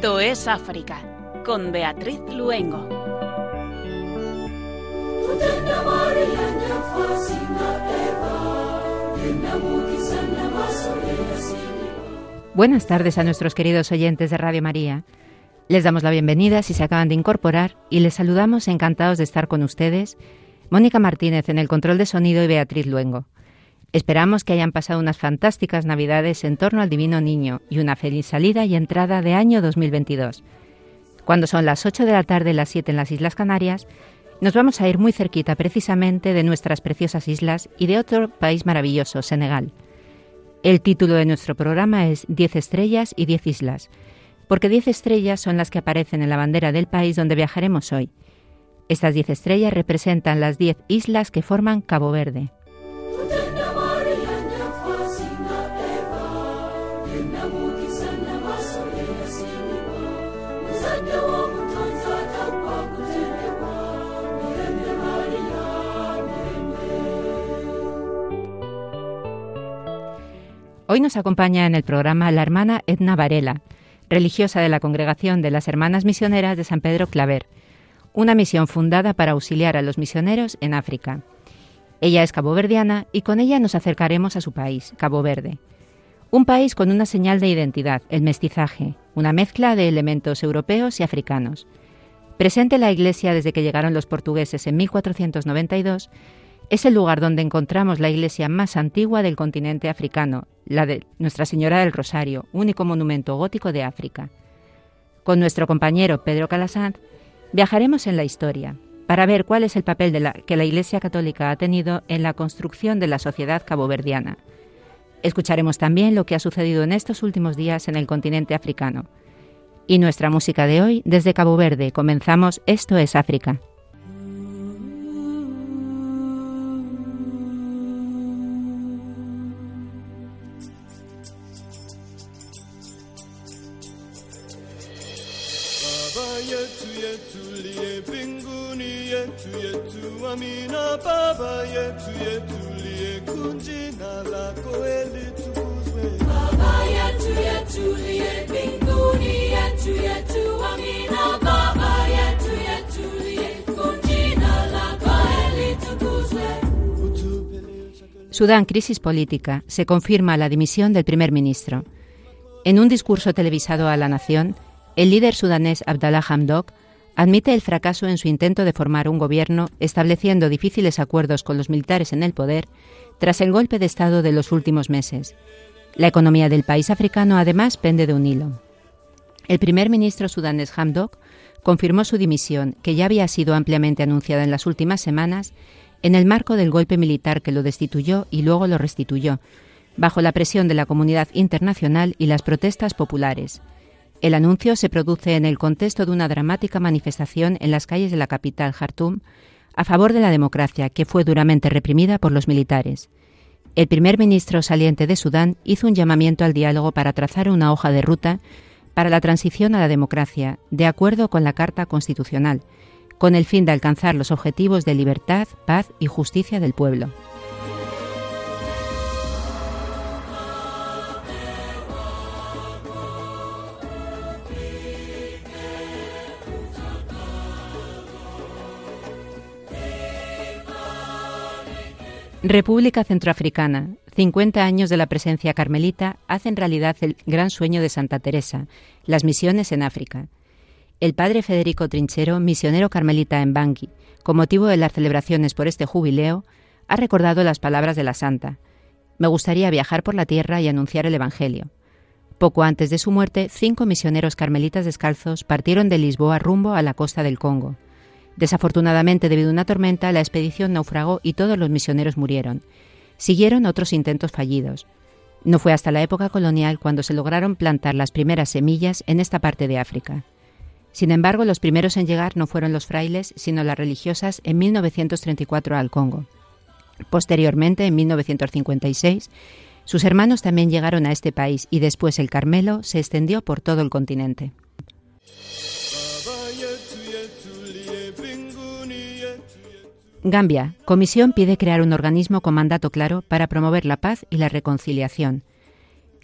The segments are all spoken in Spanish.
Esto es África, con Beatriz Luengo. Buenas tardes a nuestros queridos oyentes de Radio María. Les damos la bienvenida si se acaban de incorporar y les saludamos encantados de estar con ustedes, Mónica Martínez en el control de sonido y Beatriz Luengo. Esperamos que hayan pasado unas fantásticas Navidades en torno al Divino Niño y una feliz salida y entrada de año 2022. Cuando son las 8 de la tarde las 7 en las Islas Canarias, nos vamos a ir muy cerquita precisamente de nuestras preciosas islas y de otro país maravilloso, Senegal. El título de nuestro programa es Diez estrellas y diez islas, porque diez estrellas son las que aparecen en la bandera del país donde viajaremos hoy. Estas diez estrellas representan las diez islas que forman Cabo Verde. Hoy nos acompaña en el programa la hermana Edna Varela, religiosa de la Congregación de las Hermanas Misioneras de San Pedro Claver, una misión fundada para auxiliar a los misioneros en África. Ella es caboverdiana y con ella nos acercaremos a su país, Cabo Verde. Un país con una señal de identidad, el mestizaje, una mezcla de elementos europeos y africanos. Presente en la Iglesia desde que llegaron los portugueses en 1492, es el lugar donde encontramos la iglesia más antigua del continente africano, la de Nuestra Señora del Rosario, único monumento gótico de África. Con nuestro compañero Pedro Calasanz viajaremos en la historia para ver cuál es el papel de la, que la Iglesia Católica ha tenido en la construcción de la sociedad caboverdiana. Escucharemos también lo que ha sucedido en estos últimos días en el continente africano. Y nuestra música de hoy, desde Cabo Verde, comenzamos Esto es África. Sudán, crisis política. Se confirma la dimisión del primer ministro. En un discurso televisado a la nación, el líder sudanés Abdallah Hamdok admite el fracaso en su intento de formar un gobierno estableciendo difíciles acuerdos con los militares en el poder tras el golpe de Estado de los últimos meses. La economía del país africano además pende de un hilo. El primer ministro sudanés Hamdok confirmó su dimisión, que ya había sido ampliamente anunciada en las últimas semanas, en el marco del golpe militar que lo destituyó y luego lo restituyó, bajo la presión de la comunidad internacional y las protestas populares. El anuncio se produce en el contexto de una dramática manifestación en las calles de la capital, Jartum, a favor de la democracia, que fue duramente reprimida por los militares. El primer ministro saliente de Sudán hizo un llamamiento al diálogo para trazar una hoja de ruta para la transición a la democracia, de acuerdo con la Carta Constitucional, con el fin de alcanzar los objetivos de libertad, paz y justicia del pueblo. República Centroafricana. 50 años de la presencia carmelita hacen realidad el gran sueño de Santa Teresa, las misiones en África. El padre Federico Trinchero, misionero carmelita en Bangui, con motivo de las celebraciones por este jubileo, ha recordado las palabras de la santa. Me gustaría viajar por la tierra y anunciar el Evangelio. Poco antes de su muerte, cinco misioneros carmelitas descalzos partieron de Lisboa rumbo a la costa del Congo. Desafortunadamente, debido a una tormenta, la expedición naufragó y todos los misioneros murieron. Siguieron otros intentos fallidos. No fue hasta la época colonial cuando se lograron plantar las primeras semillas en esta parte de África. Sin embargo, los primeros en llegar no fueron los frailes, sino las religiosas en 1934 al Congo. Posteriormente, en 1956, sus hermanos también llegaron a este país y después el Carmelo se extendió por todo el continente. Gambia. Comisión pide crear un organismo con mandato claro para promover la paz y la reconciliación.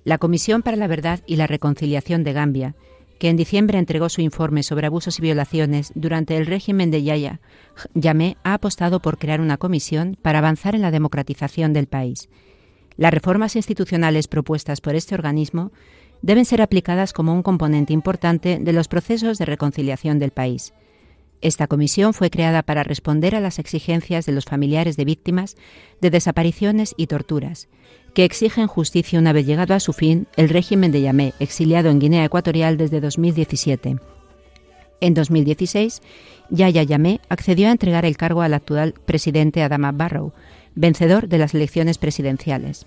La Comisión para la Verdad y la Reconciliación de Gambia que en diciembre entregó su informe sobre abusos y violaciones durante el régimen de Yaya Yamé, ha apostado por crear una comisión para avanzar en la democratización del país. Las reformas institucionales propuestas por este organismo deben ser aplicadas como un componente importante de los procesos de reconciliación del país. Esta comisión fue creada para responder a las exigencias de los familiares de víctimas de desapariciones y torturas, que exigen justicia una vez llegado a su fin el régimen de Yamé, exiliado en Guinea Ecuatorial desde 2017. En 2016, Yaya Yamé accedió a entregar el cargo al actual presidente Adama Barrow, vencedor de las elecciones presidenciales.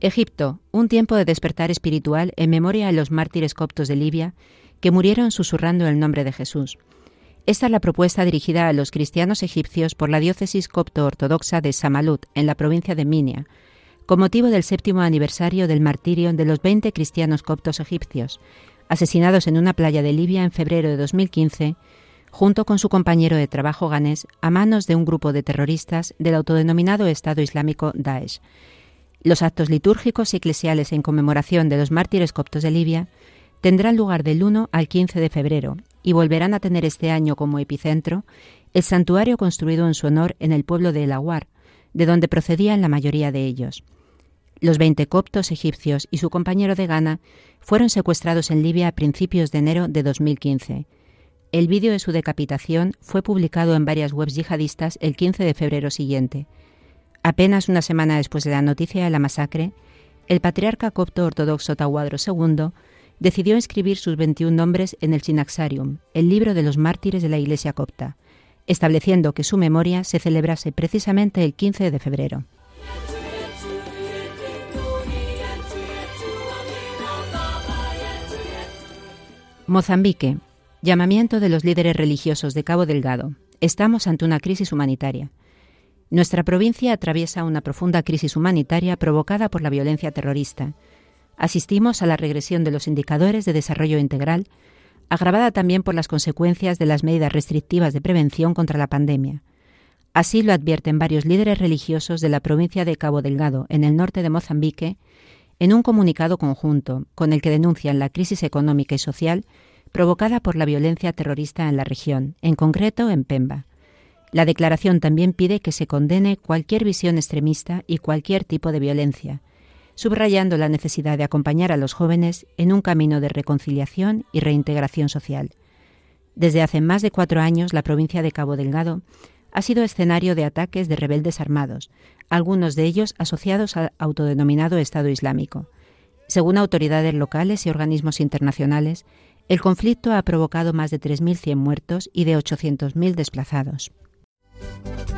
Egipto, un tiempo de despertar espiritual en memoria de los mártires coptos de Libia que murieron susurrando el nombre de Jesús. Esta es la propuesta dirigida a los cristianos egipcios por la diócesis copto-ortodoxa de Samalut, en la provincia de Minia, con motivo del séptimo aniversario del martirio de los 20 cristianos coptos egipcios, asesinados en una playa de Libia en febrero de 2015, junto con su compañero de trabajo ganés, a manos de un grupo de terroristas del autodenominado Estado Islámico Daesh, los actos litúrgicos y eclesiales en conmemoración de los mártires coptos de Libia tendrán lugar del 1 al 15 de febrero y volverán a tener este año como epicentro el santuario construido en su honor en el pueblo de El Aguar, de donde procedían la mayoría de ellos. Los 20 coptos egipcios y su compañero de Ghana fueron secuestrados en Libia a principios de enero de 2015. El vídeo de su decapitación fue publicado en varias webs yihadistas el 15 de febrero siguiente. Apenas una semana después de la noticia de la masacre, el patriarca copto ortodoxo Tawadro II decidió inscribir sus 21 nombres en el Sinaxarium, el libro de los mártires de la Iglesia copta, estableciendo que su memoria se celebrase precisamente el 15 de febrero. Mozambique. Llamamiento de los líderes religiosos de Cabo Delgado. Estamos ante una crisis humanitaria. Nuestra provincia atraviesa una profunda crisis humanitaria provocada por la violencia terrorista. Asistimos a la regresión de los indicadores de desarrollo integral, agravada también por las consecuencias de las medidas restrictivas de prevención contra la pandemia. Así lo advierten varios líderes religiosos de la provincia de Cabo Delgado, en el norte de Mozambique, en un comunicado conjunto con el que denuncian la crisis económica y social provocada por la violencia terrorista en la región, en concreto en Pemba. La declaración también pide que se condene cualquier visión extremista y cualquier tipo de violencia, subrayando la necesidad de acompañar a los jóvenes en un camino de reconciliación y reintegración social. Desde hace más de cuatro años, la provincia de Cabo Delgado ha sido escenario de ataques de rebeldes armados, algunos de ellos asociados al autodenominado Estado Islámico. Según autoridades locales y organismos internacionales, el conflicto ha provocado más de 3.100 muertos y de 800.000 desplazados. Thank you.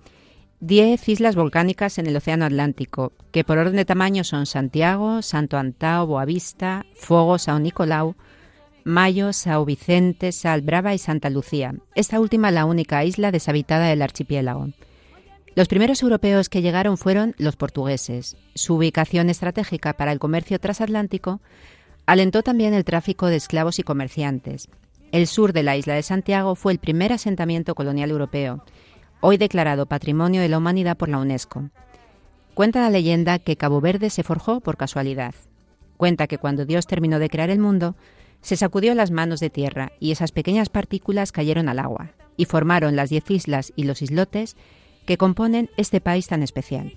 10 islas volcánicas en el Océano Atlántico, que por orden de tamaño son Santiago, Santo Antao, Boavista, Fogo, Sao Nicolau, Mayo, Sao Vicente, Sal Brava y Santa Lucía, esta última la única isla deshabitada del archipiélago. Los primeros europeos que llegaron fueron los portugueses. Su ubicación estratégica para el comercio transatlántico alentó también el tráfico de esclavos y comerciantes. El sur de la isla de Santiago fue el primer asentamiento colonial europeo, hoy declarado Patrimonio de la Humanidad por la UNESCO. Cuenta la leyenda que Cabo Verde se forjó por casualidad. Cuenta que cuando Dios terminó de crear el mundo, Se sacudió las manos de tierra y esas pequeñas partículas cayeron al agua y formaron las diez islas y los islotes que componen este país tan especial.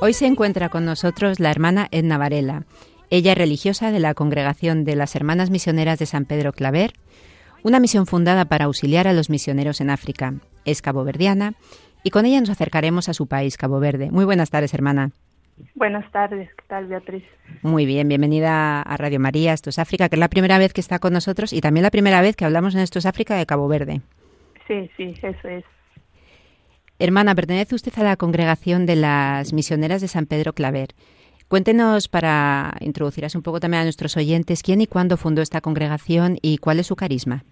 Hoy se encuentra con nosotros la hermana Edna Varela. Ella es religiosa de la Congregación de las Hermanas Misioneras de San Pedro Claver, una misión fundada para auxiliar a los misioneros en África. Es caboverdiana y con ella nos acercaremos a su país, Cabo Verde. Muy buenas tardes, hermana. Buenas tardes, ¿qué tal, Beatriz? Muy bien, bienvenida a Radio María, Esto es África, que es la primera vez que está con nosotros y también la primera vez que hablamos en Esto es África de Cabo Verde. Sí, sí, eso es. Hermana, pertenece usted a la congregación de las misioneras de San Pedro Claver. Cuéntenos, para introducir un poco también a nuestros oyentes, quién y cuándo fundó esta congregación y cuál es su carisma.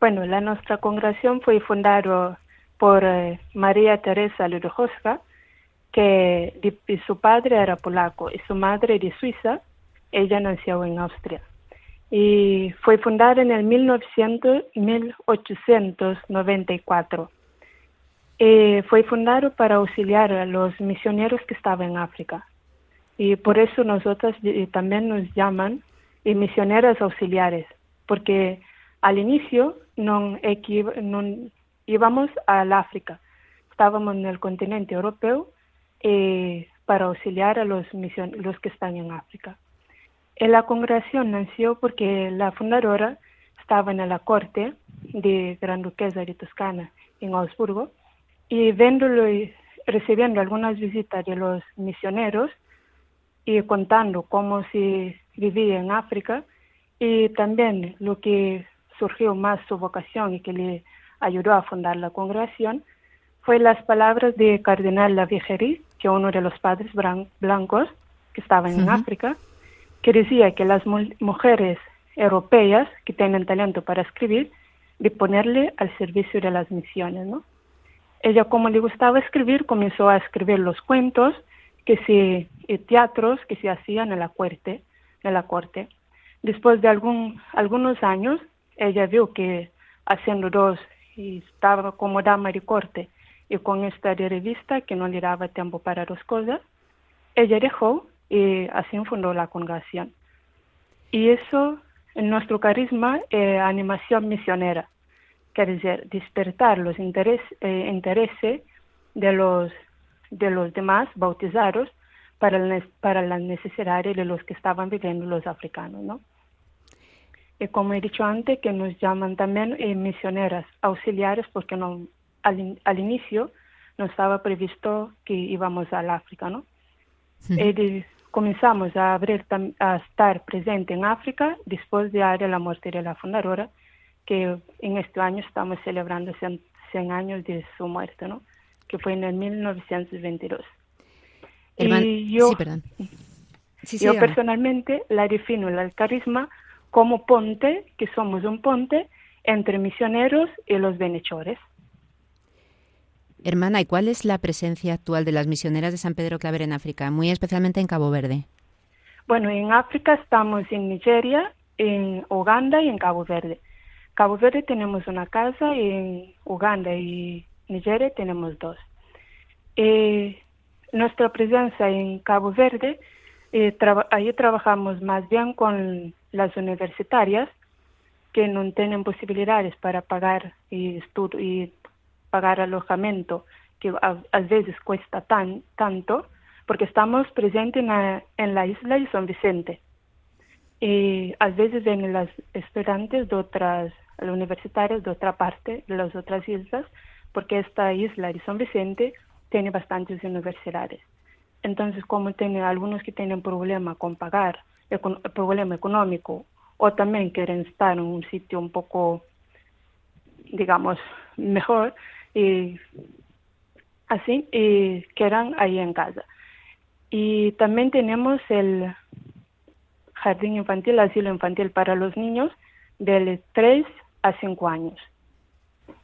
Bueno, la nuestra congregación fue fundada por eh, María Teresa Ludojowska, que su padre era polaco y su madre de Suiza. Ella nació en Austria. Y fue fundada en el 1900, 1894 eh, fue fundado para auxiliar a los misioneros que estaban en África. Y por eso nosotros también nos llaman eh, misioneras auxiliares, porque al inicio no, íbamos al África, estábamos en el continente europeo eh, para auxiliar a los, los que están en África. la congregación nació porque la fundadora estaba en la corte de Gran Duquesa de Toscana en Augsburgo y viéndolo y recibiendo algunas visitas de los misioneros y contando cómo se vivía en África y también lo que surgió más su vocación y que le ayudó a fundar la congregación fue las palabras de Cardenal Lavigeri, que uno de los padres blancos que estaban en África, que decía que las mujeres europeas que tienen talento para escribir, de ponerle al servicio de las misiones, ¿no? ella como le gustaba escribir comenzó a escribir los cuentos que se y teatros que se hacían en la corte en la corte después de algún algunos años ella vio que haciendo dos y estaba como dama de corte y con esta revista que no le daba tiempo para dos cosas ella dejó y así fundó la congregación y eso en nuestro carisma es animación misionera quiere decir, despertar los interés, eh, intereses de los, de los demás bautizados para, para las necesidades de los que estaban viviendo los africanos, ¿no? Y como he dicho antes, que nos llaman también eh, misioneras auxiliares porque no, al, al, inicio no estaba previsto que íbamos al África, ¿no? Y comenzamos a, abrir, a estar presente en África después de la muerte de la fundadora, que en este año estamos celebrando 100, años de su muerte, ¿no? Que fue en el 1922. y yo, sí, perdón. yo personalmente la defino el carisma como ponte, que somos un ponte entre misioneros y los benhechores. Hermana, ¿y cuál es la presencia actual de las misioneras de San Pedro Claver en África, muy especialmente en Cabo Verde? Bueno, en África estamos en Nigeria, en Uganda y en Cabo Verde. Cabo Verde tenemos una casa y en Uganda y Nigeria tenemos dos. Eh, nuestra presencia en Cabo Verde, eh, ahí trabajamos más bien con las universitarias que no tienen posibilidades para pagar y, y pagar alojamiento, que a, veces cuesta tan, tanto, porque estamos presentes en la, en la isla de San Vicente. Y a veces ven las estudiantes de otras los universitarios de otra parte, de las otras islas, porque esta isla de San Vicente tiene bastantes universidades. Entonces, como tiene algunos que tienen problema con pagar, problema económico, o también quieren estar en un sitio un poco, digamos, mejor, y así, y quedan ahí en casa. Y también tenemos el jardín infantil, asilo infantil para los niños, del 3 a cinco años.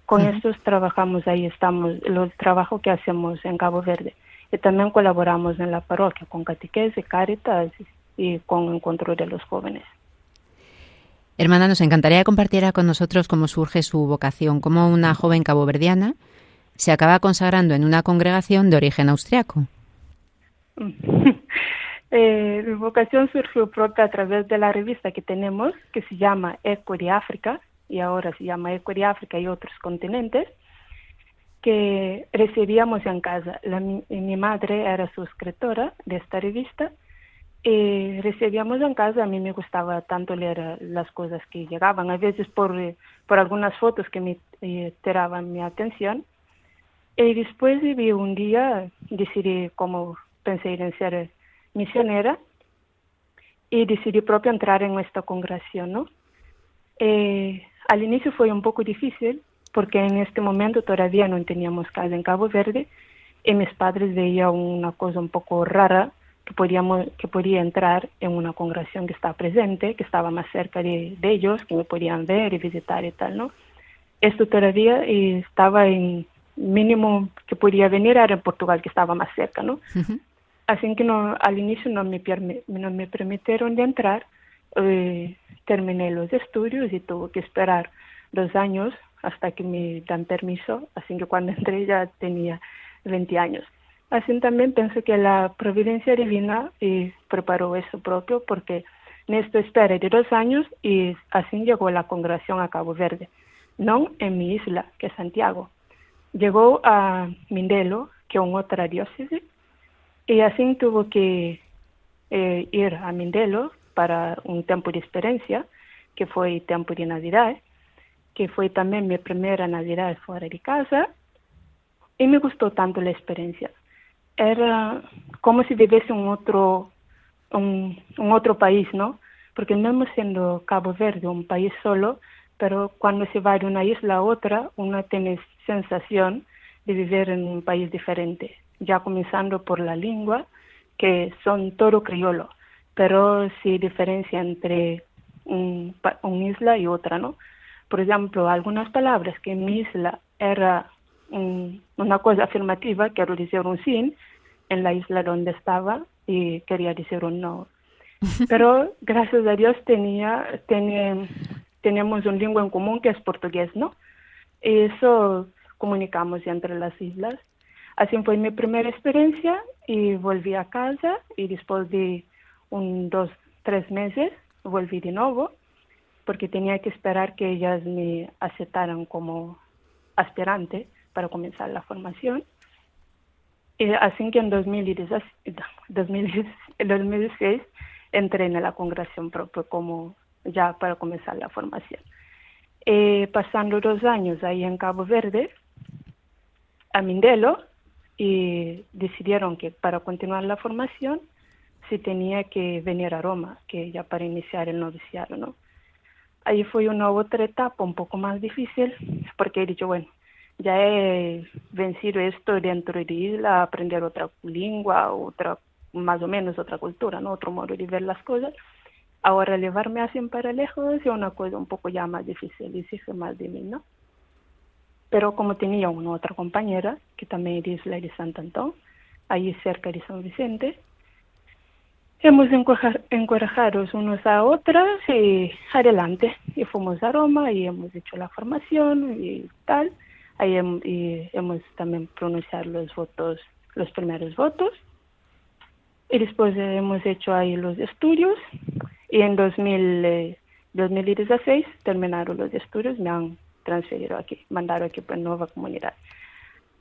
Con estos trabajamos, ahí estamos, el trabajo que hacemos en Cabo Verde. Y también colaboramos en la parroquia con catequesis, caritas y con encuentro de los jóvenes. Hermana, nos encantaría que compartiera con nosotros cómo surge su vocación, como una joven caboverdiana se acaba consagrando en una congregación de origen austriaco. eh, mi vocación surgió propia a través de la revista que tenemos, que se llama Eco de África, y ahora se llama Eco de África y otros continentes, que recibíamos en casa. La, mi, madre era suscriptora de esta revista y recibíamos en casa. A mí me gustaba tanto leer las cosas que llegaban, a veces por, por algunas fotos que me eh, tiraban mi atención. Y después vi un día, decidí como pensé en ser misionera y decidí propio entrar en esta congregación, ¿no? Eh, al inicio fue un poco difícil porque en este momento todavía no teníamos casa en Cabo Verde y mis padres veían una cosa un poco rara que podíamos que podía entrar en una congregación que estaba presente, que estaba más cerca de, ellos, que me podían ver y visitar y tal, ¿no? Esto todavía estaba en mínimo que podía venir era en Portugal, que estaba más cerca, ¿no? Así que no, al inicio no me, no me permitieron de entrar, eh, terminé los estudios y tuve que esperar dos años hasta que me dan permiso, así que cuando entré ya tenía 20 años. Así también pienso que la providencia divina eh, preparó eso propio porque en esto esperé de dos años y así llegó la congregación a Cabo Verde, no en mi isla, que es Santiago. Llegó a Mindelo, que es otra diócesis, y así tuvo que eh, ir a Mindelo para un tiempo de experiencia, que fue tiempo de Navidad, que fue también mi primera Navidad fuera de casa, y me gustó tanto la experiencia. Era como si viviese en otro, un, otro país, ¿no? Porque no siendo Cabo Verde un país solo, pero cuando se va de una isla a otra, uno tiene sensación de vivir en un país diferente, ya comenzando por la lengua, que son todo criollo, pero sí diferencia entre un, una isla y otra, ¿no? Por ejemplo, algunas palabras que en mi isla era una cosa afirmativa, quiero decir un sí, en la isla donde estaba y quería decir un no. Pero gracias a Dios tenía, tenía tenemos un lengua en común que es portugués, ¿no? Y eso comunicamos entre las islas. Así fue mi primera experiencia y volví a casa y después de un, dos, tres meses volví de nuevo porque tenía que esperar que ellas me aceptaran como aspirante para comenzar la formación. Y así que en 2016, 2016 entré en la congregación propia como ya para comenzar la formación. Eh, pasando dos años ahí en Cabo Verde, a Mindelo y decidieron que para continuar la formación se tenía que venir a Roma, que ya para iniciar el noviciado, ¿no? Ahí fue una otra etapa un poco más difícil, porque he dicho, bueno, ya he vencido esto dentro de isla, aprender otra lengua, otra, más o menos otra cultura, ¿no? Otro modo de ver las cosas. Ahora llevarme así para lejos es una cosa un poco ya más difícil, exige más de mí, ¿no? Pero como tenía una otra compañera, que también es de Isla de Sant Antón, ahí cerca de San Vicente, hemos encorajado unos a otros y adelante. Y fuimos a Roma y hemos hecho la formación y tal. Ahí y hemos también pronunciado los votos, los primeros votos. Y después hemos hecho ahí los estudios y en 2000, 2016 eh, terminaron los estudios, me han transferido aquí, mandaron aquí para nueva comunidad.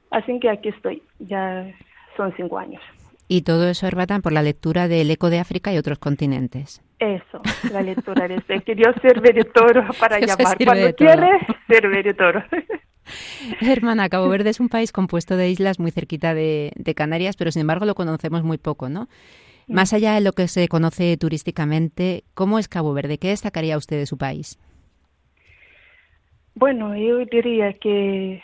Así que aquí estoy, ya son cinco años. Y todo eso, Herbatan, por la lectura del Eco de África y otros continentes. Eso, la lectura de este, que Dios sirve de todo para llamar. Cuando quiere, sirve de todo. Hermana, Cabo Verde es un país compuesto de islas muy cerquita de, de Canarias, pero sin embargo lo conocemos muy poco, ¿no? Más allá de lo que se conoce turísticamente, ¿cómo es Cabo Verde? ¿Qué destacaría usted de su país? Bueno, yo diría que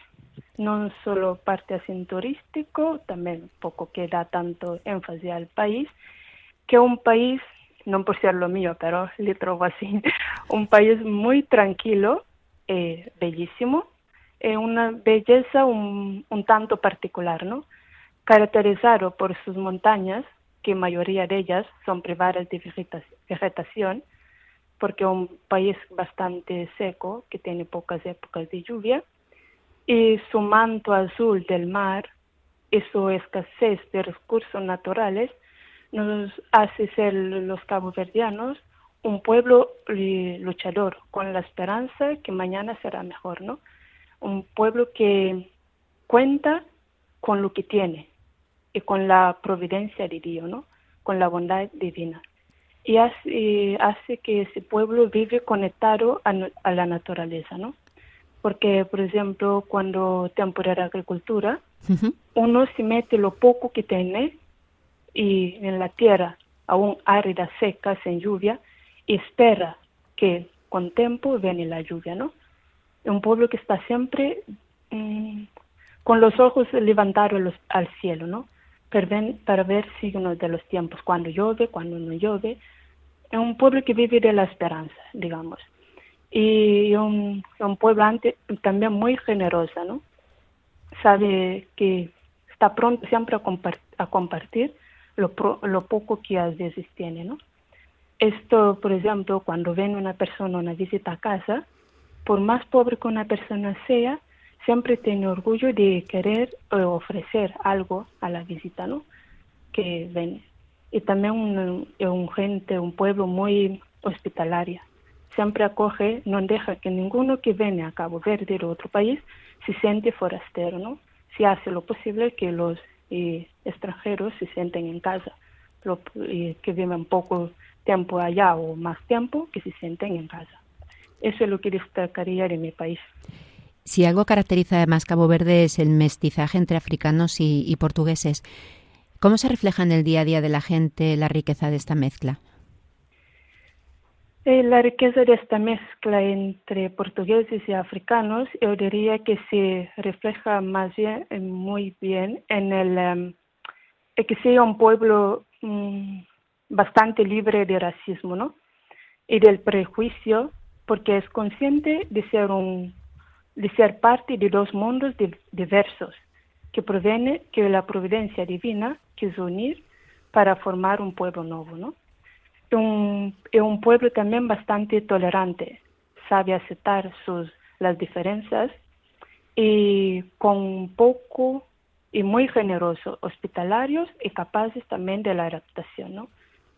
no solo parte así turístico, también poco que da tanto énfasis al país, que un país, no por ser lo mío, pero le trovo así, un país muy tranquilo, eh, bellísimo, eh, una belleza un, tanto particular, ¿no? caracterizado por sus montañas, que mayoría de ellas son privadas de vegetación, porque es un país bastante seco, que tiene pocas épocas de lluvia, y su manto azul del mar y su escasez de recursos naturales nos hace ser los caboverdianos un pueblo luchador con la esperanza que mañana será mejor, ¿no? Un pueblo que cuenta con lo que tiene y con la providencia de Dios, ¿no? Con la bondad divina. Y hace, hace que ese pueblo vive conectado a, la naturaleza, ¿no? Porque, por ejemplo, cuando temporada agricultura, uno se mete lo poco que tiene y en la tierra aún árida, seca, sin lluvia, y espera que con tiempo viene la lluvia, ¿no? Un pueblo que está siempre mm, con los ojos levantados al cielo, ¿no? Para ver, signos de los tiempos, cuando llueve, cuando no llueve. Es un pueblo que vive de la esperanza, digamos. Y un, un pueblo también muy generoso, ¿no? Sabe que está pronto siempre a, compartir lo, lo poco que a veces tiene, ¿no? Esto, por ejemplo, cuando viene una persona una visita a casa, por más pobre que una persona sea, siempre tiene orgullo de querer ofrecer algo a la visita. Que viene. Y también un, un gente, un pueblo muy hospitalaria. Siempre acoge, no deja que ninguno que viene a Cabo Verde o otro país se siente forastero, ¿no? Se hace lo posible que los eh, extranjeros se sienten en casa, lo, eh, que viven poco tiempo allá o más tiempo, que se sienten en casa. Eso es lo que destacaría de mi país. Si algo caracteriza además Cabo Verde es el mestizaje entre africanos y, portugueses, ¿cómo se refleja en el día a día de la gente la riqueza de esta mezcla? Eh, la riqueza de esta mezcla entre portugueses y africanos, yo diría que se refleja más bien, eh, muy bien en el em, que sea un pueblo mm, bastante libre de racismo, ¿no? Y del prejuicio, porque es consciente de ser un de ser parte de dos mundos diversos que proviene que la providencia divina quiso unir para formar un pueblo nuevo, ¿no? Un, un pueblo también bastante tolerante, sabe aceptar sus las diferencias y con poco y muy generoso, hospitalarios y capaces también de la adaptación, ¿no?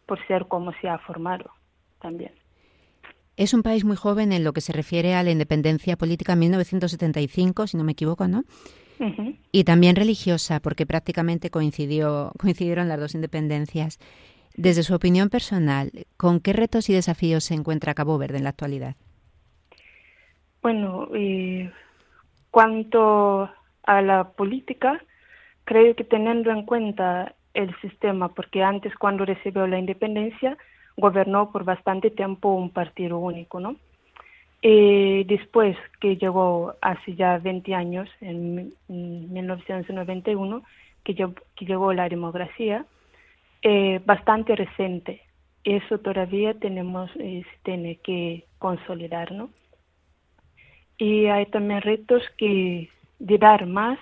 por ser como se ha formado también. Es un país muy joven en lo que se refiere a la independencia política en 1975, si no me equivoco, ¿no? Y también religiosa, porque prácticamente coincidió, coincidieron las dos independencias. Desde su opinión personal, ¿con qué retos y desafíos se encuentra Cabo Verde en la actualidad? Bueno, y cuanto a la política, creo que teniendo en cuenta el sistema, porque antes cuando recibió la independencia gobernó por bastante tiempo un partido único, ¿no? Y después que llegó hace ya 20 años, en 1991, que, llegó la democracia, eh, bastante reciente. Eso todavía tenemos, eh, tiene que consolidar, ¿no? Y hay también retos que de dar más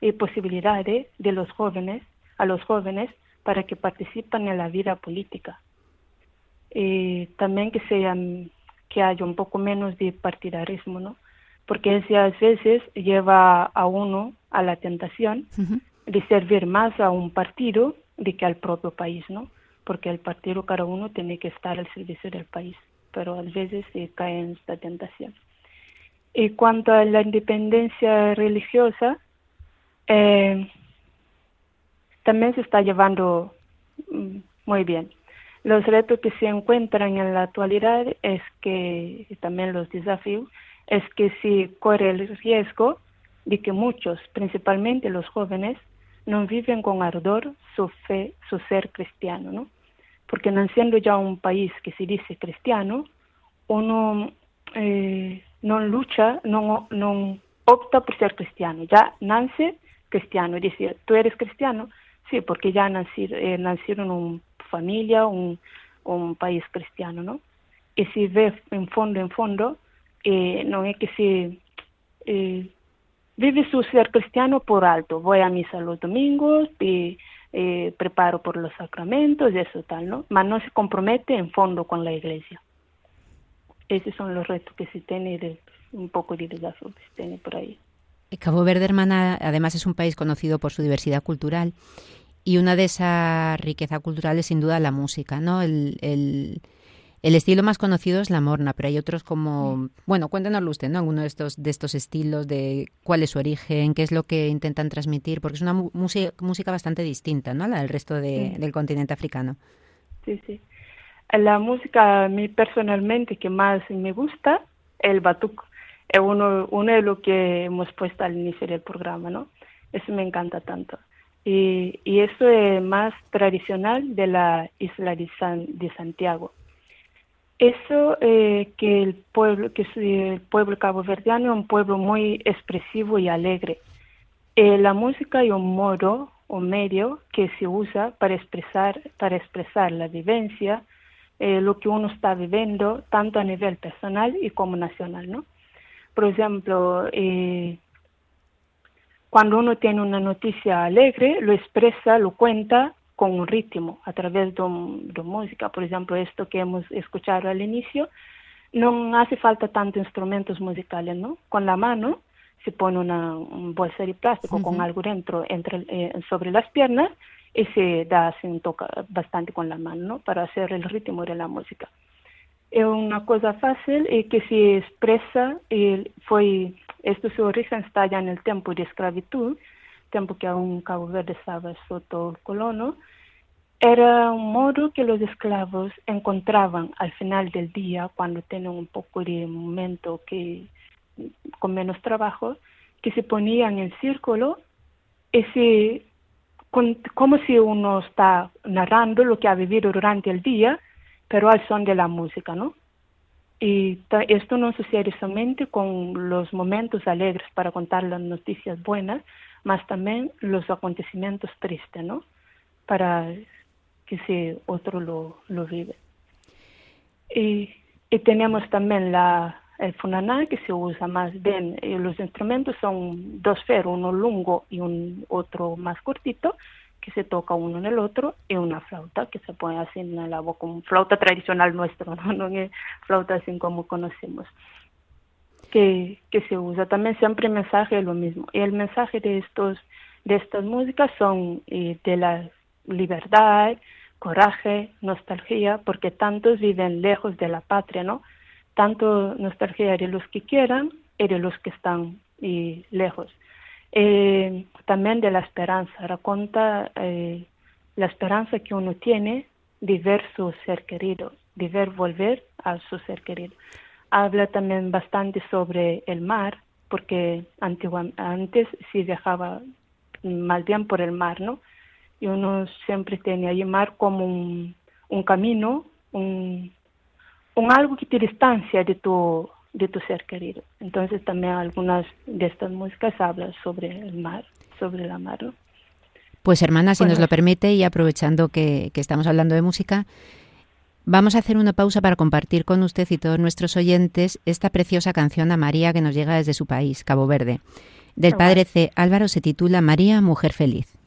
eh, posibilidades de los jóvenes a los jóvenes para que participen en la vida política. Y también que sean que haya un poco menos de partidarismo, ¿no? Porque eso a veces lleva a uno a la tentación de servir más a un partido de que al propio país, ¿no? Porque el partido cada uno tiene que estar al servicio del país, pero a veces se cae en esta tentación. Y cuanto a la independencia religiosa, eh, también se está llevando mm, muy bien. Los retos que se encuentran en la actualidad es que, también los desafíos, es que se corre el riesgo de que muchos, principalmente los jóvenes, no viven con ardor su fe, su ser cristiano, ¿no? Porque naciendo ya un país que se dice cristiano, uno eh, no lucha, no, no opta por ser cristiano, ya nace cristiano, dice, tú eres cristiano, Sí, porque ya eh, nacieron en una familia, un, un país cristiano, ¿no? Y si ve en fondo, en fondo, eh, no es que se eh, vive su ser cristiano por alto. Voy a misa los domingos y eh, preparo por los sacramentos eso tal, ¿no? Mas no se compromete en fondo con la iglesia. Esos son los retos que se tiene un poco de desafío que se tiene por ahí. Cabo Verde, hermana, además es un país conocido por su diversidad cultural y una de esa riqueza cultural es sin duda la música, ¿no? El, el, el estilo más conocido es la morna, pero hay otros como, bueno, cuéntenoslo usted, ¿no? Alguno de estos, de estos estilos, de cuál es su origen, qué es lo que intentan transmitir, porque es una música, música bastante distinta, ¿no? A la del resto de, del continente africano. Sí, sí. La música a mí personalmente que más me gusta, el batuco. Es uno, uno de lo que hemos puesto al inicio del programa, ¿no? Eso me encanta tanto. Y, y eso es más tradicional de la isla de, San, de Santiago eso eh, que el pueblo, que el pueblo caboverdiano es un pueblo muy expresivo y alegre. Eh, la música es un modo o medio que se usa para expresar, para expresar la vivencia, eh, lo que uno está viviendo, tanto a nivel personal y como nacional, ¿no? Por ejemplo, cuando uno tiene una noticia alegre, lo expresa, lo cuenta con un ritmo a través de, música. Por ejemplo, esto que hemos escuchado al inicio, no hace falta tanto instrumentos musicales, ¿no? Con la mano se pone una un bolsa de plástico con algo dentro entre, eh, sobre las piernas y se da, se toca bastante con la mano, ¿no? Para hacer el ritmo de la música. Es una cosa fácil y que se expresa, y fue, esto su origen está ya en el tiempo de esclavitud, tiempo que aún Cabo Verde estaba soto colono, era un modo que los esclavos encontraban al final del día, cuando tienen un poco de momento que con menos trabajo, que se ponían en círculo y se, como si uno está narrando lo que ha vivido durante el día, pero al son de la música, ¿no? Y esto no sucede solamente con los momentos alegres para contar las noticias buenas, más también los acontecimientos tristes, ¿no? Para que si otro lo, lo vive. Y, y, tenemos también la, el funaná que se usa más bien, y los instrumentos son dos ferros, uno lungo y un otro más cortito, que se toca uno en el otro, y una flauta que se pone así en la boca, como flauta tradicional nuestra, no, no es flauta así como conocemos que, que se usa. También siempre el mensaje es lo mismo. Y el mensaje de estos de estas músicas son eh, de la libertad, coraje, nostalgia, porque tantos viven lejos de la patria, ¿no? Tanto nostalgia de los que quieran y de los que están y lejos. Eh, también de la esperanza, raconta eh, la esperanza que uno tiene de ver su ser querido, de ver volver a su ser querido habla también bastante sobre el mar, porque antes sí viajaba más bien por el mar, ¿no? Y uno siempre tiene ahí mar como un, camino, un, algo que te distancia de tu, de tu ser querido. Entonces también algunas de estas músicas hablan sobre el mar, sobre la mar, ¿no? Pues hermana, si nos lo permite y aprovechando que, que estamos hablando de música, Vamos a hacer una pausa para compartir con usted y todos nuestros oyentes esta preciosa canción a María que nos llega desde su país, Cabo Verde. Del padre C. Álvaro se titula María, mujer feliz.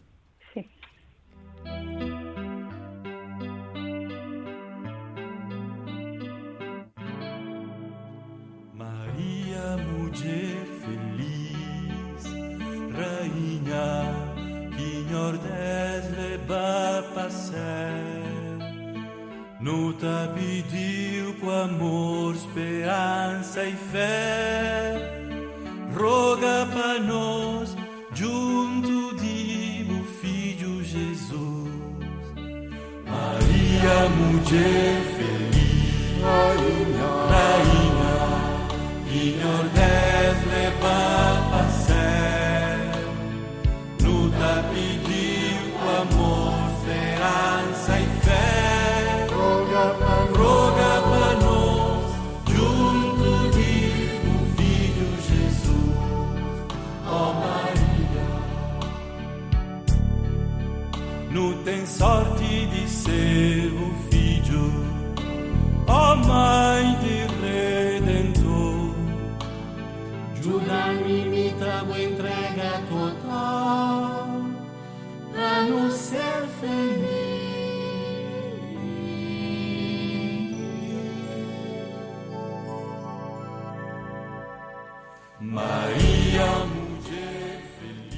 Va a pasar. No pediu com amor, esperança e fé. Roga para nós, junto de o Filho Jesus. Maria, mulher feliz,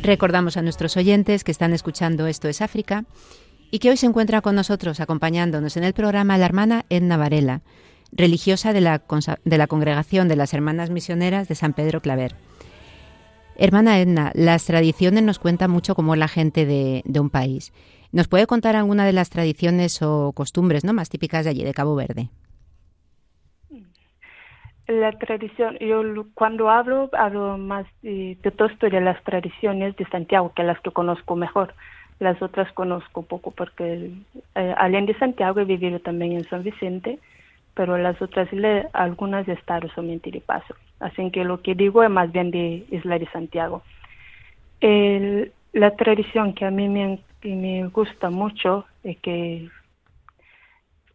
Recordamos a nuestros oyentes que están escuchando Esto es África y que hoy se encuentra con nosotros acompañándonos en el programa la hermana Edna Varela, religiosa de la, de la Congregación de las Hermanas Misioneras de San Pedro Claver. Hermana Edna, las tradiciones nos cuentan mucho cómo es la gente de, un país. ¿Nos puede contar alguna de las tradiciones o costumbres ¿no? más típicas de allí, de Cabo Verde? La tradición, yo cuando hablo, hablo más de, todo esto de las tradiciones de Santiago, que las que conozco mejor. Las otras conozco poco porque eh, de Santiago he vivido también en San Vicente, pero las otras algunas de estado son paso. Así que lo que digo es más bien de Isla de Santiago. la tradición que a mí me, me gusta mucho y que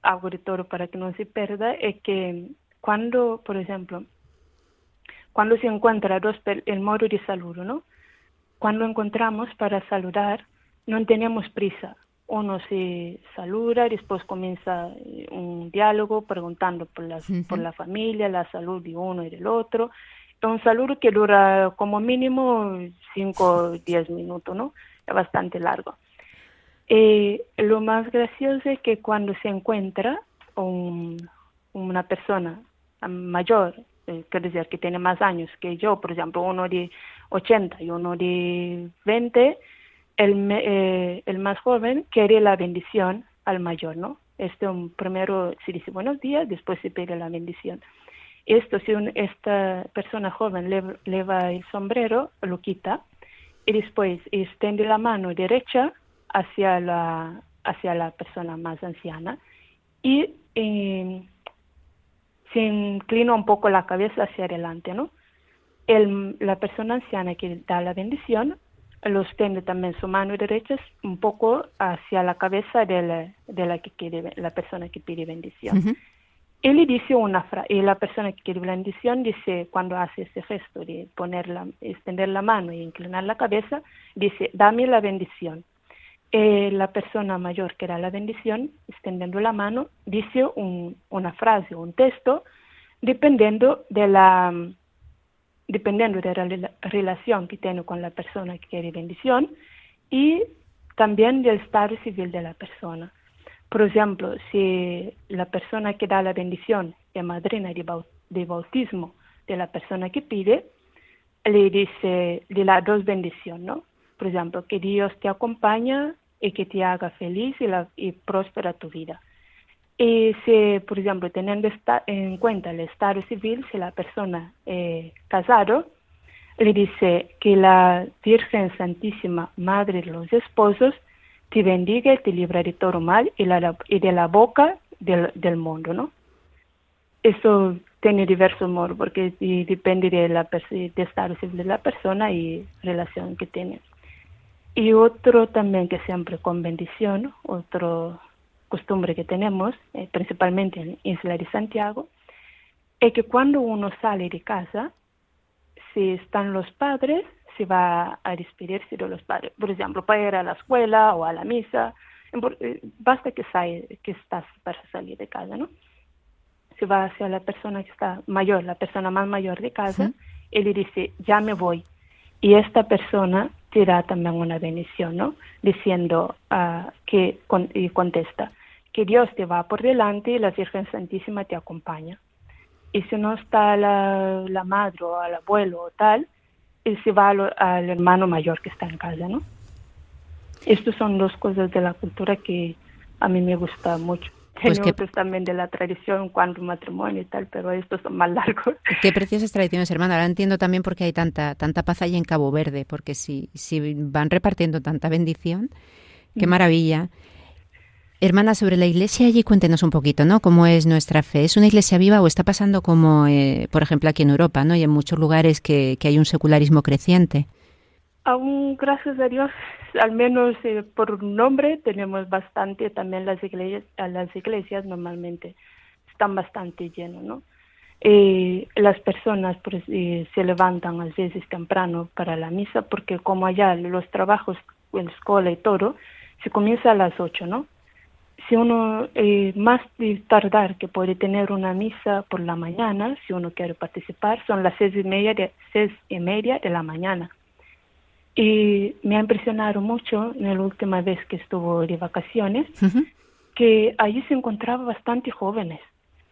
hago de todo para que no se pierda es que cuando, por ejemplo, cuando se encuentra dos, el modo de saludo, ¿no? Cuando encontramos para saludar, no tenemos prisa uno se saluda, después comienza eh, un diálogo preguntando por, las, por la familia, la salud de uno y del otro. Un saludo que dura como mínimo 5 o 10 minutos, ¿no? Es bastante largo. Eh, lo más gracioso es que cuando se encuentra una persona mayor, eh, quiere decir que tiene más años que yo, por ejemplo, uno de 80 y uno de 20, el, eh, el más joven quiere la bendición al mayor, ¿no? Este un, primero se dice buenos días, después se pide la bendición. Esto, si esta persona joven le, lleva el sombrero, lo quita y después extiende la mano derecha hacia la, hacia la persona más anciana y eh, se inclina un poco la cabeza hacia adelante, ¿no? El, la persona anciana que da la bendición los extiende también su mano derecha un poco hacia la cabeza de la, de la que quiere, la persona que pide bendición. Y le dice una frase, y la persona que quiere bendición dice, cuando hace ese gesto de poner la, extender la mano e inclinar la cabeza, dice, dame la bendición. Y la persona mayor que da la bendición, extendiendo la mano, dice un, una frase o un texto, dependiendo de la, dependiendo de la relación que tiene con la persona que quiere bendición y también del estado civil de la persona. Por ejemplo, si la persona que da la bendición es madrina de bautismo de la persona que pide, le dice, le da dos bendiciones, ¿no? Por ejemplo, que Dios te acompaña y que te haga feliz y, la, y próspera tu vida. Y si, por ejemplo, teniendo en cuenta el estado civil, si la persona es casado, le dice que la Virgen Santísima, Madre de los Esposos, te bendiga y te libra de todo mal y, la, y de la boca del, del, mundo, ¿no? Eso tiene diverso modos porque depende de la de estado civil de la persona y relación que tiene. Y otro también que siempre con bendición, otro costumbre que tenemos, eh, principalmente en Isla de Santiago, es que cuando uno sale de casa, si están los padres, se va a despedirse de los padres. Por ejemplo, para ir a la escuela o a la misa, eh, basta que, que estás para salir de casa, ¿no? Se va hacia la persona que está mayor, la persona más mayor de casa, y le dice, ya me voy. Y esta persona te da también una bendición, ¿no? Diciendo uh, que, y contesta, que Dios te va por delante y la Virgen Santísima te acompaña. Y si no está la, la madre o el abuelo o tal, él se va al, hermano mayor que está en casa, ¿no? Estas son dos cosas de la cultura que a mí me gusta mucho. Pues que... otros también de la tradición cuando matrimonio y tal, pero estos son más largos. Qué preciosas tradiciones, hermana. Ahora entiendo también por qué hay tanta, tanta paz ahí en Cabo Verde, porque si, si van repartiendo tanta bendición, qué maravilla. Hermana, sobre la iglesia allí cuéntenos un poquito, ¿no? ¿Cómo es nuestra fe? ¿Es una iglesia viva o está pasando como, eh, por ejemplo, aquí en Europa, ¿no? Y en muchos lugares que, hay un secularismo creciente. Aún, gracias a Dios, al menos eh, por nombre tenemos bastante, también las iglesias, las iglesias normalmente están bastante llenas, ¿no? Eh, las personas pues, se levantan a veces temprano para la misa porque como allá los trabajos, la escuela y todo, se comienza a las ocho, ¿no? si uno eh, más de tardar que puede tener una misa por la mañana, si uno quiere participar, son las seis y media seis y media de la mañana. Y me ha impresionado mucho en la última vez que estuvo de vacaciones, que allí se encontraba bastante jóvenes,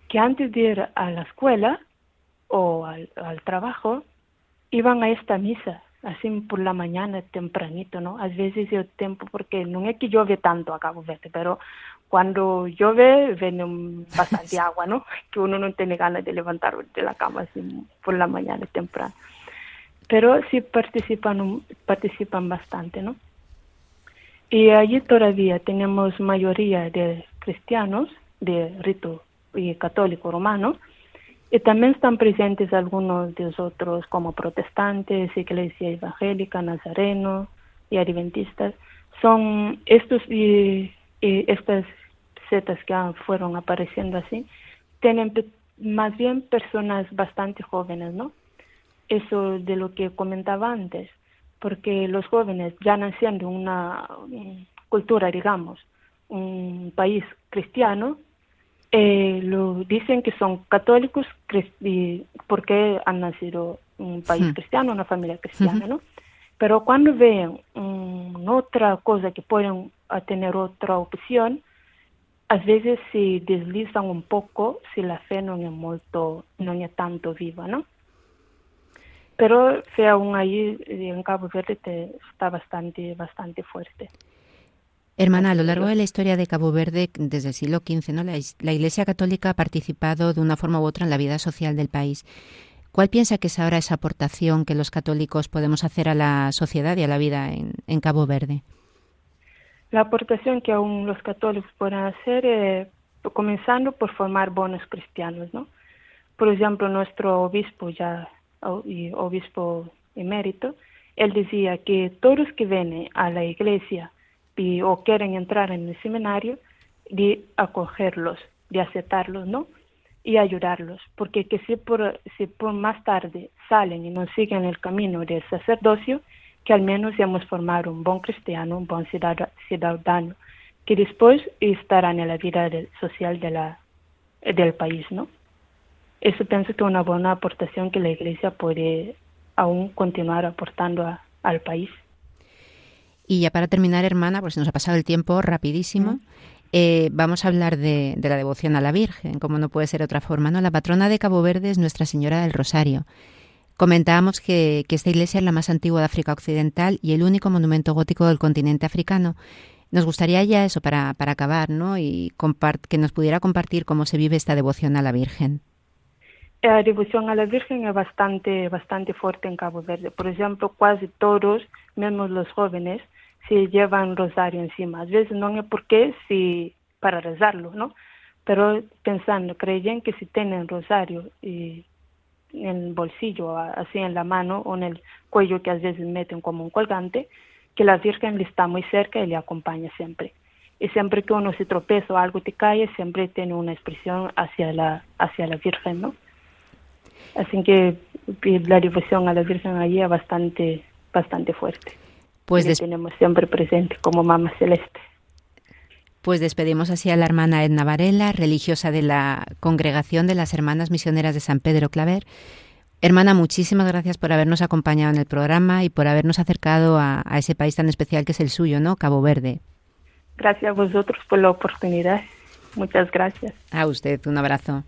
que antes de ir a la escuela o al, al trabajo, iban a esta misa así por la mañana tempranito, ¿no? A veces el tiempo, porque no es que llueve tanto a Cabo Verde, pero cuando llueve viene bastante agua, ¿no? Que uno no tiene ganas de levantar de la cama así por la mañana temprano. Pero sí participan, participan bastante, ¿no? Y allí todavía tenemos mayoría de cristianos de rito y católico romano, y también están presentes algunos de nosotros como protestantes, iglesia evangélica, nazareno y adventistas. Son estos y, estas setas que fueron apareciendo así, tienen más bien personas bastante jóvenes, ¿no? Eso de lo que comentaba antes, porque los jóvenes ya naciendo una cultura, digamos, un país cristiano, eh, lo dicen que son católicos porque han nacido en un país cristiano, una familia cristiana, ¿no? Pero cuando ven otra cosa que pueden tener otra opción, a veces se deslizan un poco si la fe no es mucho, no es tanto viva, ¿no? Pero fe aún ahí en Cabo Verde está bastante, bastante fuerte. Hermana, a lo largo de la historia de Cabo Verde, desde el siglo XV, ¿no? la, Iglesia Católica ha participado de una forma u otra en la vida social del país. ¿Cuál piensa que es ahora esa aportación que los católicos podemos hacer a la sociedad y a la vida en, Cabo Verde? La aportación que aún los católicos pueden hacer, es comenzando por formar buenos cristianos, ¿no? Por ejemplo, nuestro obispo ya, obispo emérito, él decía que todos que vienen a la iglesia o quieren entrar en el seminario, de acogerlos, de aceptarlos, ¿no? Y ayudarlos, porque que si por, si por más tarde salen y no siguen el camino del sacerdocio, que al menos hemos formado un buen cristiano, un buen ciudadano, que después estarán en la vida social de la, del país, ¿no? Eso pienso que es una buena aportación que la Iglesia puede aún continuar aportando al país. Y ya para terminar, hermana, pues nos ha pasado el tiempo rapidísimo. Eh, vamos a hablar de, la devoción a la Virgen, como no puede ser otra forma, ¿no? La patrona de Cabo Verde es Nuestra Señora del Rosario. Comentábamos que, esta iglesia es la más antigua de África Occidental y el único monumento gótico del continente africano. Nos gustaría ya eso para, para acabar, ¿no? Y que nos pudiera compartir cómo se vive esta devoción a la Virgen. La devoción a la Virgen es bastante, bastante fuerte en Cabo Verde. Por ejemplo, casi todos, menos los jóvenes, si llevan rosario encima. A veces no es porque si para rezarlo, ¿no? Pero pensando, creen que si tienen rosario y en el bolsillo, así en la mano o en el cuello que a veces meten como un colgante, que la Virgen le está muy cerca y le acompaña siempre. Y siempre que uno se tropeza o algo te cae, siempre tiene una expresión hacia la, hacia la Virgen, ¿no? Así que la devoción a la Virgen allí es bastante, bastante fuerte pues tenemos siempre presente como Mamá Celeste. Pues despedimos así a la hermana Edna Varela, religiosa de la Congregación de las Hermanas Misioneras de San Pedro Claver. Hermana, muchísimas gracias por habernos acompañado en el programa y por habernos acercado a, a ese país tan especial que es el suyo, ¿no? Cabo Verde. Gracias a vosotros por la oportunidad. Muchas gracias. A usted, un abrazo.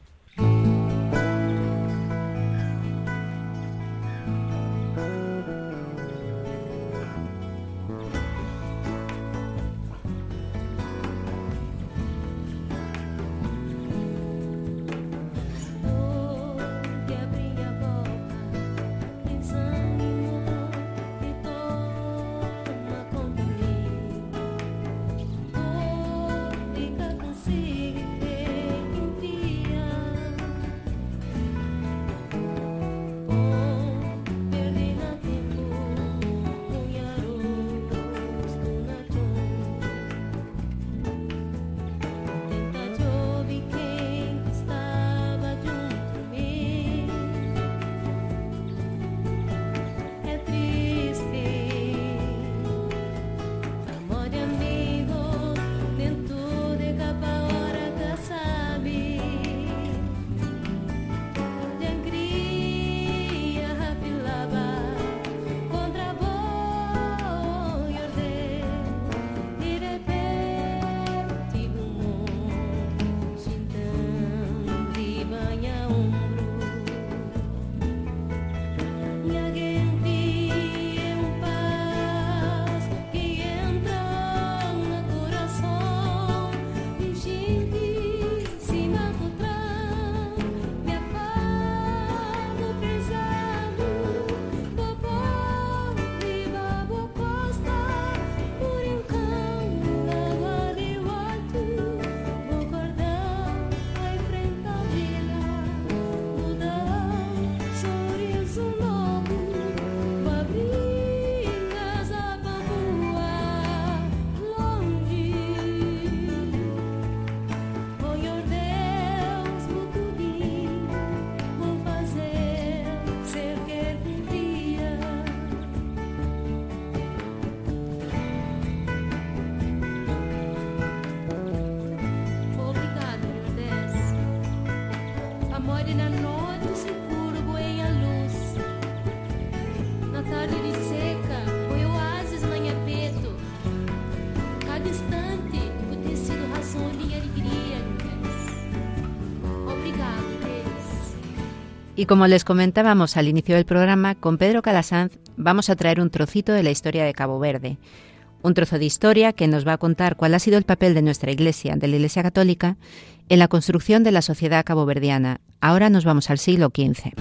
Y como les comentábamos al inicio del programa, con Pedro Calasanz vamos a traer un trocito de la historia de Cabo Verde. Un trozo de historia que nos va a contar cuál ha sido el papel de nuestra Iglesia, de la Iglesia Católica, en la construcción de la sociedad caboverdiana. Ahora nos vamos al siglo XV.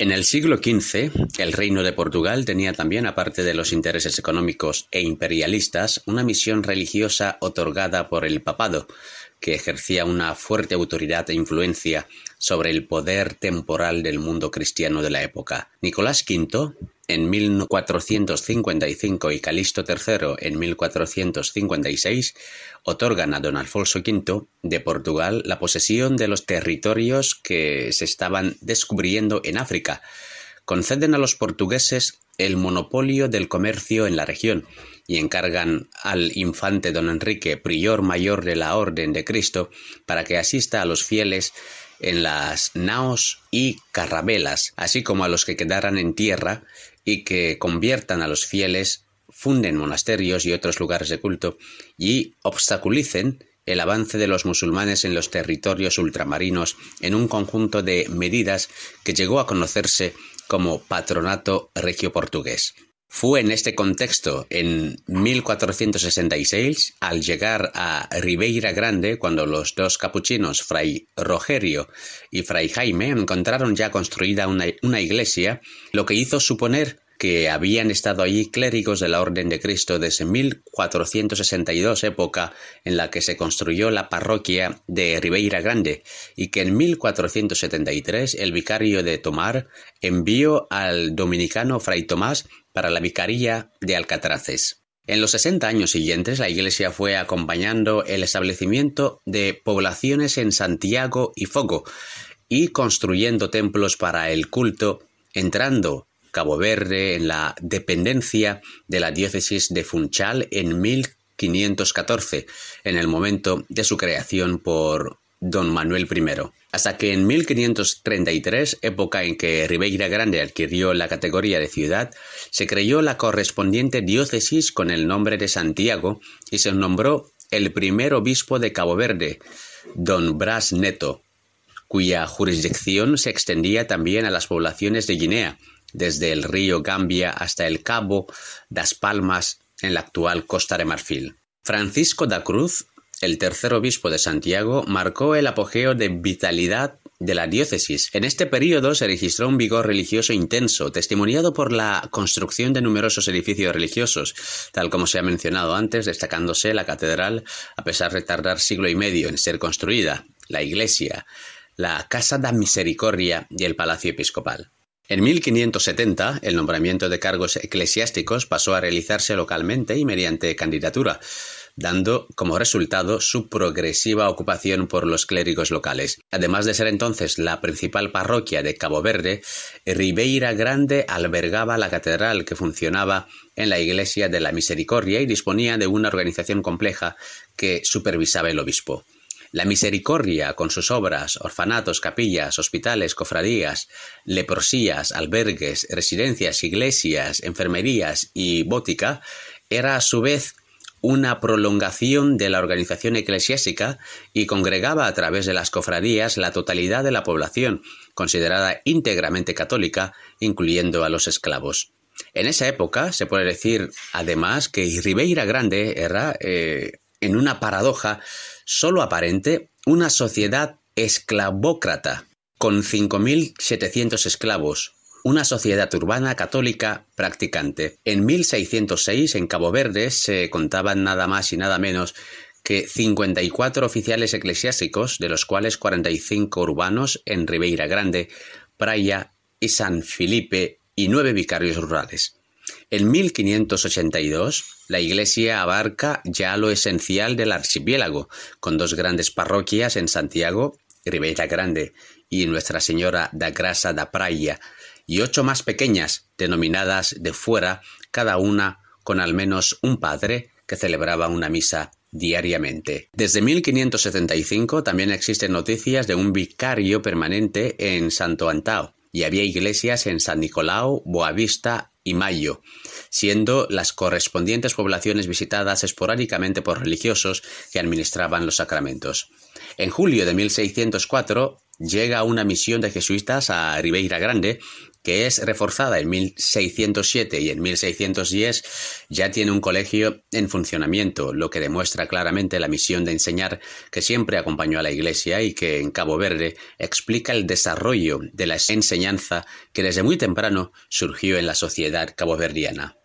En el siglo XV, el reino de Portugal tenía también, aparte de los intereses económicos e imperialistas, una misión religiosa otorgada por el papado, que ejercía una fuerte autoridad e influencia sobre el poder temporal del mundo cristiano de la época. Nicolás V, en 1455 y Calixto III en 1456, otorgan a don Alfonso V de Portugal la posesión de los territorios que se estaban descubriendo en África. Conceden a los portugueses el monopolio del comercio en la región y encargan al infante don Enrique, prior mayor de la Orden de Cristo, para que asista a los fieles en las naos y carabelas, así como a los que quedaran en tierra y que conviertan a los fieles, funden monasterios y otros lugares de culto y obstaculicen el avance de los musulmanes en los territorios ultramarinos en un conjunto de medidas que llegó a conocerse como Patronato Regio Portugués. Fue en este contexto, en 1466, al llegar a Ribeira Grande, cuando los dos capuchinos, Fray Rogerio y Fray Jaime, encontraron ya construida una, una iglesia, lo que hizo suponer que habían estado allí clérigos de la Orden de Cristo desde 1462, época en la que se construyó la parroquia de Ribeira Grande, y que en 1473 el vicario de Tomar envió al dominicano Fray Tomás para la vicaría de Alcatraces. En los 60 años siguientes, la Iglesia fue acompañando el establecimiento de poblaciones en Santiago y Fogo y construyendo templos para el culto, entrando Cabo Verde en la dependencia de la diócesis de Funchal en 1514, en el momento de su creación por don Manuel I, hasta que en 1533, época en que Ribeira Grande adquirió la categoría de ciudad, se creyó la correspondiente diócesis con el nombre de Santiago y se nombró el primer obispo de Cabo Verde, don Bras Neto, cuya jurisdicción se extendía también a las poblaciones de Guinea, desde el río Gambia hasta el Cabo das Palmas en la actual Costa de Marfil. Francisco da Cruz, el tercer obispo de Santiago, marcó el apogeo de vitalidad de la diócesis. En este período se registró un vigor religioso intenso, testimoniado por la construcción de numerosos edificios religiosos, tal como se ha mencionado antes, destacándose la catedral, a pesar de tardar siglo y medio en ser construida, la iglesia, la Casa da Misericordia y el Palacio Episcopal. En 1570, el nombramiento de cargos eclesiásticos pasó a realizarse localmente y mediante candidatura, dando como resultado su progresiva ocupación por los clérigos locales. Además de ser entonces la principal parroquia de Cabo Verde, Ribeira Grande albergaba la catedral que funcionaba en la Iglesia de la Misericordia y disponía de una organización compleja que supervisaba el obispo. La misericordia, con sus obras, orfanatos, capillas, hospitales, cofradías, leprosías, albergues, residencias, iglesias, enfermerías y bótica, era a su vez una prolongación de la organización eclesiástica y congregaba a través de las cofradías la totalidad de la población, considerada íntegramente católica, incluyendo a los esclavos. En esa época se puede decir, además, que Ribeira Grande era, eh, en una paradoja, solo aparente una sociedad esclavócrata con 5.700 esclavos, una sociedad urbana católica practicante. En 1606 en Cabo Verde se contaban nada más y nada menos que 54 oficiales eclesiásticos, de los cuales 45 urbanos en Ribeira Grande, Praia y San Felipe y nueve vicarios rurales. En 1582, la iglesia abarca ya lo esencial del archipiélago, con dos grandes parroquias en Santiago, Ribeira Grande y Nuestra Señora da Grasa da Praia, y ocho más pequeñas, denominadas de fuera, cada una con al menos un padre que celebraba una misa diariamente. Desde 1575 también existen noticias de un vicario permanente en Santo Antao y había iglesias en San Nicolau, Boavista y Mayo, siendo las correspondientes poblaciones visitadas esporádicamente por religiosos que administraban los sacramentos. En julio de 1604 llega una misión de jesuitas a Ribeira Grande que es reforzada en 1607 y en 1610, ya tiene un colegio en funcionamiento, lo que demuestra claramente la misión de enseñar que siempre acompañó a la Iglesia y que en Cabo Verde explica el desarrollo de la enseñanza que desde muy temprano surgió en la sociedad caboverdiana.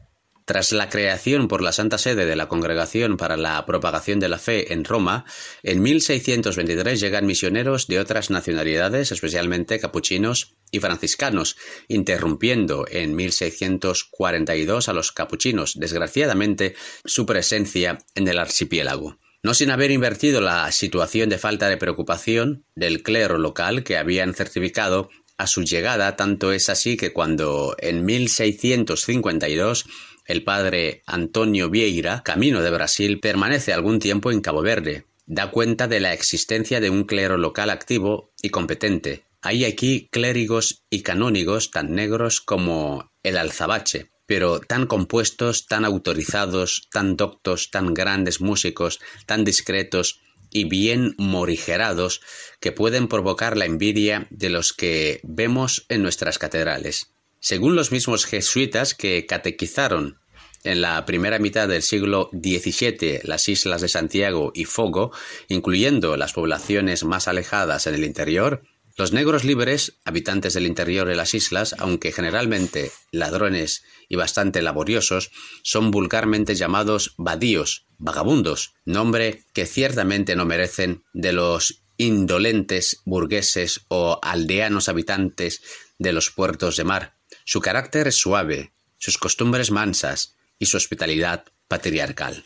Tras la creación por la Santa Sede de la Congregación para la Propagación de la Fe en Roma, en 1623 llegan misioneros de otras nacionalidades, especialmente capuchinos y franciscanos, interrumpiendo en 1642 a los capuchinos, desgraciadamente, su presencia en el archipiélago. No sin haber invertido la situación de falta de preocupación del clero local que habían certificado a su llegada, tanto es así que cuando en 1652 el padre Antonio Vieira, camino de Brasil, permanece algún tiempo en Cabo Verde. Da cuenta de la existencia de un clero local activo y competente. Hay aquí clérigos y canónigos tan negros como el alzabache, pero tan compuestos, tan autorizados, tan doctos, tan grandes músicos, tan discretos y bien morigerados que pueden provocar la envidia de los que vemos en nuestras catedrales. Según los mismos jesuitas que catequizaron en la primera mitad del siglo XVII las islas de Santiago y Fogo, incluyendo las poblaciones más alejadas en el interior, los negros libres, habitantes del interior de las islas, aunque generalmente ladrones y bastante laboriosos, son vulgarmente llamados badíos, vagabundos, nombre que ciertamente no merecen de los indolentes burgueses o aldeanos habitantes de los puertos de mar, su carácter es suave, sus costumbres mansas y su hospitalidad patriarcal.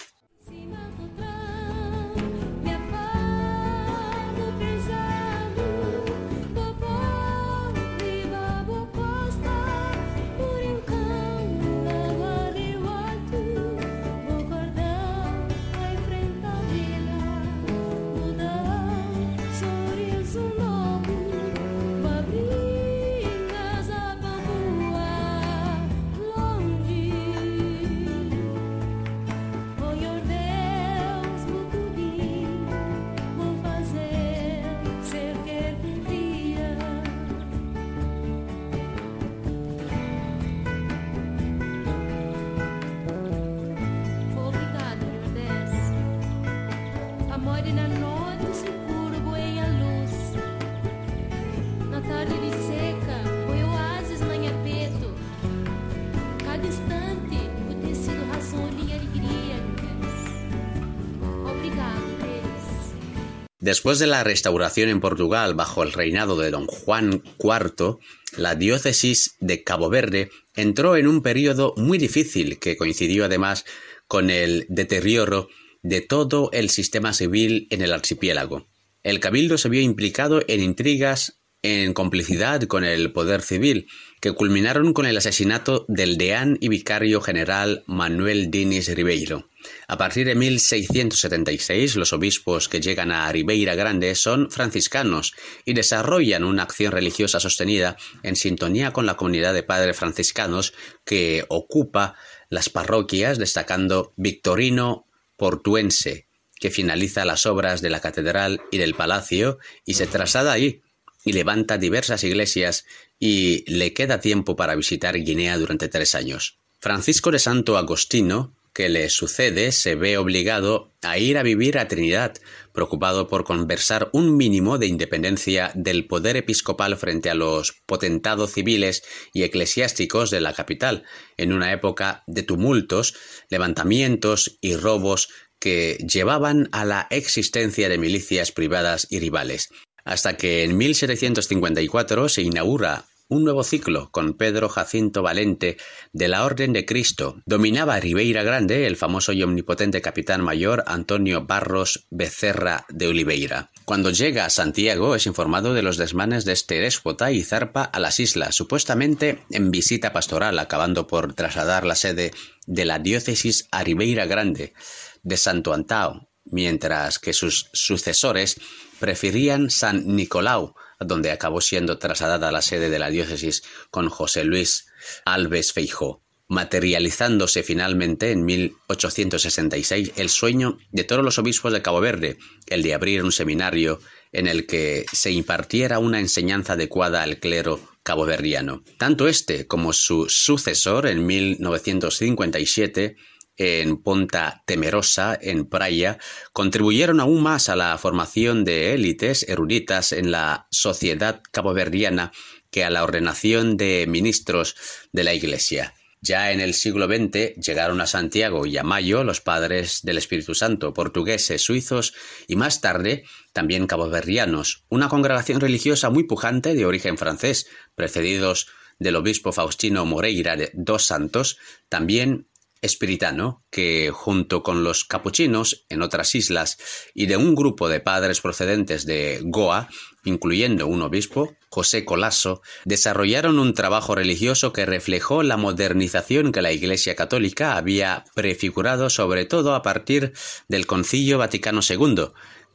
Después de la restauración en Portugal bajo el reinado de don Juan IV, la diócesis de Cabo Verde entró en un periodo muy difícil que coincidió además con el deterioro de todo el sistema civil en el archipiélago. El cabildo se vio implicado en intrigas en complicidad con el poder civil, que culminaron con el asesinato del deán y vicario general Manuel Diniz Ribeiro. A partir de 1676, los obispos que llegan a Ribeira Grande son franciscanos y desarrollan una acción religiosa sostenida en sintonía con la comunidad de padres franciscanos que ocupa las parroquias, destacando Victorino Portuense, que finaliza las obras de la catedral y del palacio y se traslada allí y levanta diversas iglesias y le queda tiempo para visitar Guinea durante tres años. Francisco de Santo Agostino, que le sucede, se ve obligado a ir a vivir a Trinidad, preocupado por conversar un mínimo de independencia del poder episcopal frente a los potentados civiles y eclesiásticos de la capital, en una época de tumultos, levantamientos y robos que llevaban a la existencia de milicias privadas y rivales. Hasta que en 1754 se inaugura un nuevo ciclo con Pedro Jacinto Valente de la Orden de Cristo. Dominaba Ribeira Grande el famoso y omnipotente capitán mayor Antonio Barros Becerra de Oliveira. Cuando llega a Santiago es informado de los desmanes de este déspota y zarpa a las islas, supuestamente en visita pastoral, acabando por trasladar la sede de la diócesis a Ribeira Grande de Santo Antao, mientras que sus sucesores preferían San Nicolau, donde acabó siendo trasladada la sede de la diócesis con José Luis Alves Feijó, materializándose finalmente en 1866 el sueño de todos los obispos de Cabo Verde, el de abrir un seminario en el que se impartiera una enseñanza adecuada al clero caboverdiano. Tanto este como su sucesor en 1957 en Ponta Temerosa, en Praia, contribuyeron aún más a la formación de élites eruditas en la sociedad caboverdiana que a la ordenación de ministros de la Iglesia. Ya en el siglo XX llegaron a Santiago y a Mayo los padres del Espíritu Santo, portugueses, suizos y más tarde también caboverdianos, una congregación religiosa muy pujante de origen francés, precedidos del obispo Faustino Moreira de Dos Santos, también espiritano que, junto con los capuchinos en otras islas y de un grupo de padres procedentes de Goa, incluyendo un obispo, José Colasso, desarrollaron un trabajo religioso que reflejó la modernización que la Iglesia católica había prefigurado sobre todo a partir del Concilio Vaticano II,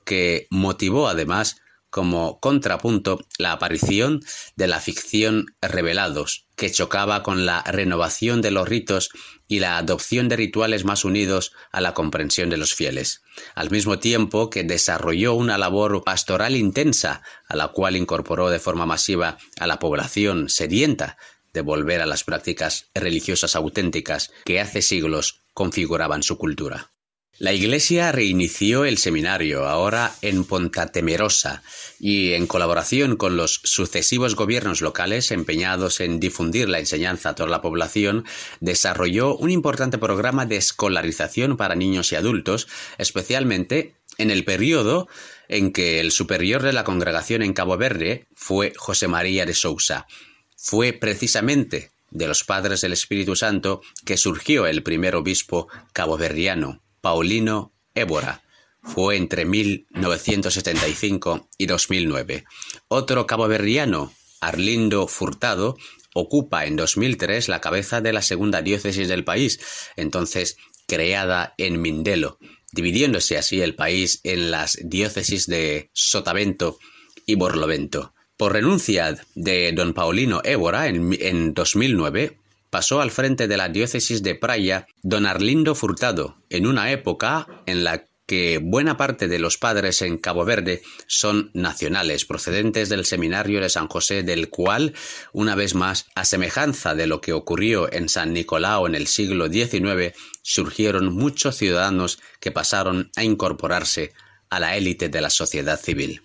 que motivó además como contrapunto la aparición de la ficción Revelados, que chocaba con la renovación de los ritos y la adopción de rituales más unidos a la comprensión de los fieles, al mismo tiempo que desarrolló una labor pastoral intensa, a la cual incorporó de forma masiva a la población sedienta de volver a las prácticas religiosas auténticas que hace siglos configuraban su cultura. La Iglesia reinició el seminario, ahora en Pontatemerosa, y en colaboración con los sucesivos gobiernos locales empeñados en difundir la enseñanza a toda la población, desarrolló un importante programa de escolarización para niños y adultos, especialmente en el periodo en que el superior de la congregación en Cabo Verde fue José María de Sousa. Fue precisamente de los padres del Espíritu Santo que surgió el primer obispo caboverdiano. Paulino Évora. Fue entre 1975 y 2009. Otro caboverdiano, Arlindo Furtado, ocupa en 2003 la cabeza de la segunda diócesis del país, entonces creada en Mindelo, dividiéndose así el país en las diócesis de Sotavento y Borlovento. Por renuncia de don Paulino Évora en, en 2009, pasó al frente de la diócesis de Praia don Arlindo Furtado, en una época en la que buena parte de los padres en Cabo Verde son nacionales, procedentes del seminario de San José, del cual, una vez más, a semejanza de lo que ocurrió en San Nicolao en el siglo XIX, surgieron muchos ciudadanos que pasaron a incorporarse a la élite de la sociedad civil.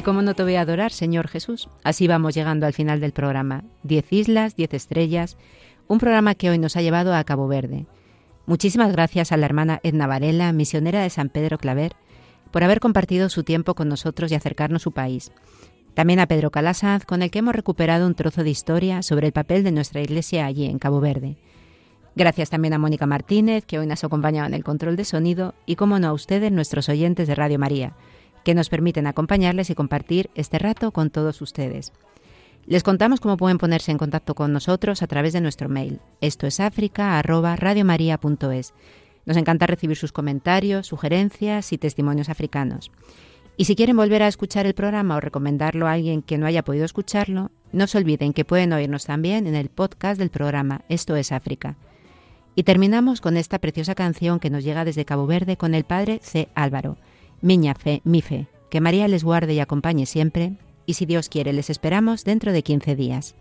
Y cómo no te voy a adorar, Señor Jesús. Así vamos llegando al final del programa. Diez islas, diez estrellas, un programa que hoy nos ha llevado a Cabo Verde. Muchísimas gracias a la hermana Edna Varela, misionera de San Pedro Claver, por haber compartido su tiempo con nosotros y acercarnos su país. También a Pedro Calasaz, con el que hemos recuperado un trozo de historia sobre el papel de nuestra iglesia allí en Cabo Verde. Gracias también a Mónica Martínez, que hoy nos acompañaba en el control de sonido, y como no a ustedes, nuestros oyentes de Radio María que nos permiten acompañarles y compartir este rato con todos ustedes. Les contamos cómo pueden ponerse en contacto con nosotros a través de nuestro mail. Esto es africa@radiomaria.es. Nos encanta recibir sus comentarios, sugerencias y testimonios africanos. Y si quieren volver a escuchar el programa o recomendarlo a alguien que no haya podido escucharlo, no se olviden que pueden oírnos también en el podcast del programa Esto es África. Y terminamos con esta preciosa canción que nos llega desde Cabo Verde con el padre C. Álvaro Miña fe, mi fe, que María les guarde y acompañe siempre, y si Dios quiere les esperamos dentro de 15 días.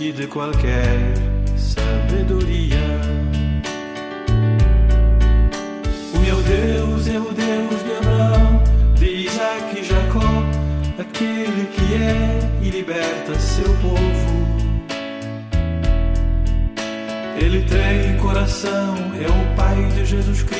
de qualquer sabedoria. O meu Deus é o Deus de Abraão, de Isaac e Jacó, aquele que é e liberta seu povo. Ele tem coração, é o Pai de Jesus Cristo